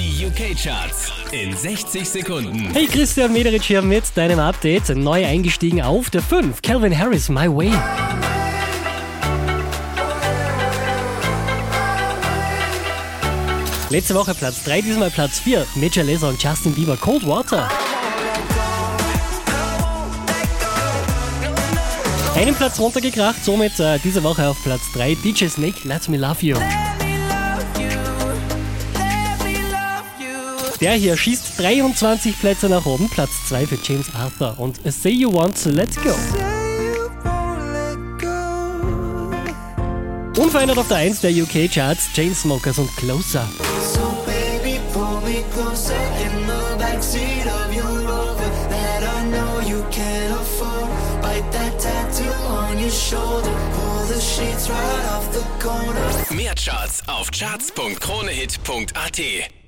Die UK-Charts in 60 Sekunden. Hey, Christian Mederich hier mit deinem Update. Neu eingestiegen auf der 5. Calvin Harris, My Way. Letzte Woche Platz 3, diesmal Platz 4. Major Lazer und Justin Bieber, Cold Water. Einen Platz runtergekracht, somit äh, diese Woche auf Platz 3. DJ Snake, Let Me Love You. Der hier schießt 23 Plätze nach oben, Platz 2 für James Arthur und Say You Want to Let Go. Unverändert auf der 1 der UK Charts, Chainsmokers und Closer. So baby, pull me closer in the backseat of your Rover that I know you can't afford. Bite that tattoo on your shoulder, pull the sheets right off the corner. Mehr Charts auf charts.kronehit.at.